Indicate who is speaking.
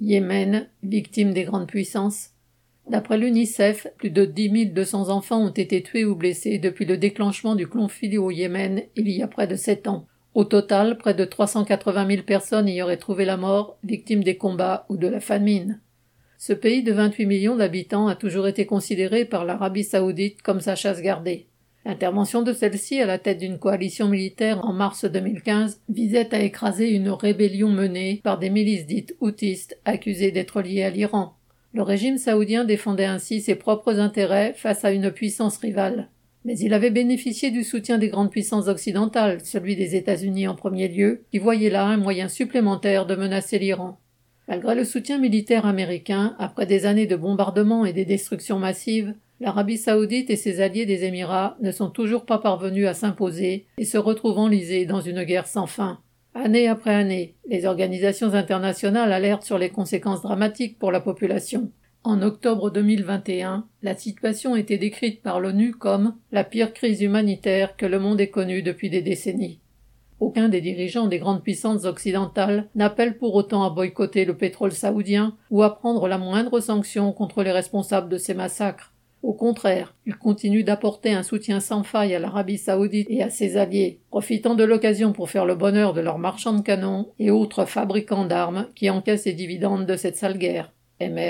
Speaker 1: Yémen, victime des grandes puissances. D'après l'UNICEF, plus de 10 200 enfants ont été tués ou blessés depuis le déclenchement du conflit au Yémen il y a près de sept ans. Au total, près de 380 000 personnes y auraient trouvé la mort, victimes des combats ou de la famine. Ce pays de 28 millions d'habitants a toujours été considéré par l'Arabie saoudite comme sa chasse gardée. L'intervention de celle-ci à la tête d'une coalition militaire en mars 2015 visait à écraser une rébellion menée par des milices dites houtistes accusées d'être liées à l'Iran. Le régime saoudien défendait ainsi ses propres intérêts face à une puissance rivale. Mais il avait bénéficié du soutien des grandes puissances occidentales, celui des États-Unis en premier lieu, qui voyaient là un moyen supplémentaire de menacer l'Iran. Malgré le soutien militaire américain, après des années de bombardements et des destructions massives, l'Arabie saoudite et ses alliés des Émirats ne sont toujours pas parvenus à s'imposer et se retrouvent enlisés dans une guerre sans fin. Année après année, les organisations internationales alertent sur les conséquences dramatiques pour la population. En octobre 2021, la situation était décrite par l'ONU comme la pire crise humanitaire que le monde ait connue depuis des décennies. Aucun des dirigeants des grandes puissances occidentales n'appelle pour autant à boycotter le pétrole saoudien ou à prendre la moindre sanction contre les responsables de ces massacres. Au contraire, ils continuent d'apporter un soutien sans faille à l'Arabie saoudite et à ses alliés, profitant de l'occasion pour faire le bonheur de leurs marchands de canons et autres fabricants d'armes qui encaissent les dividendes de cette sale guerre. MR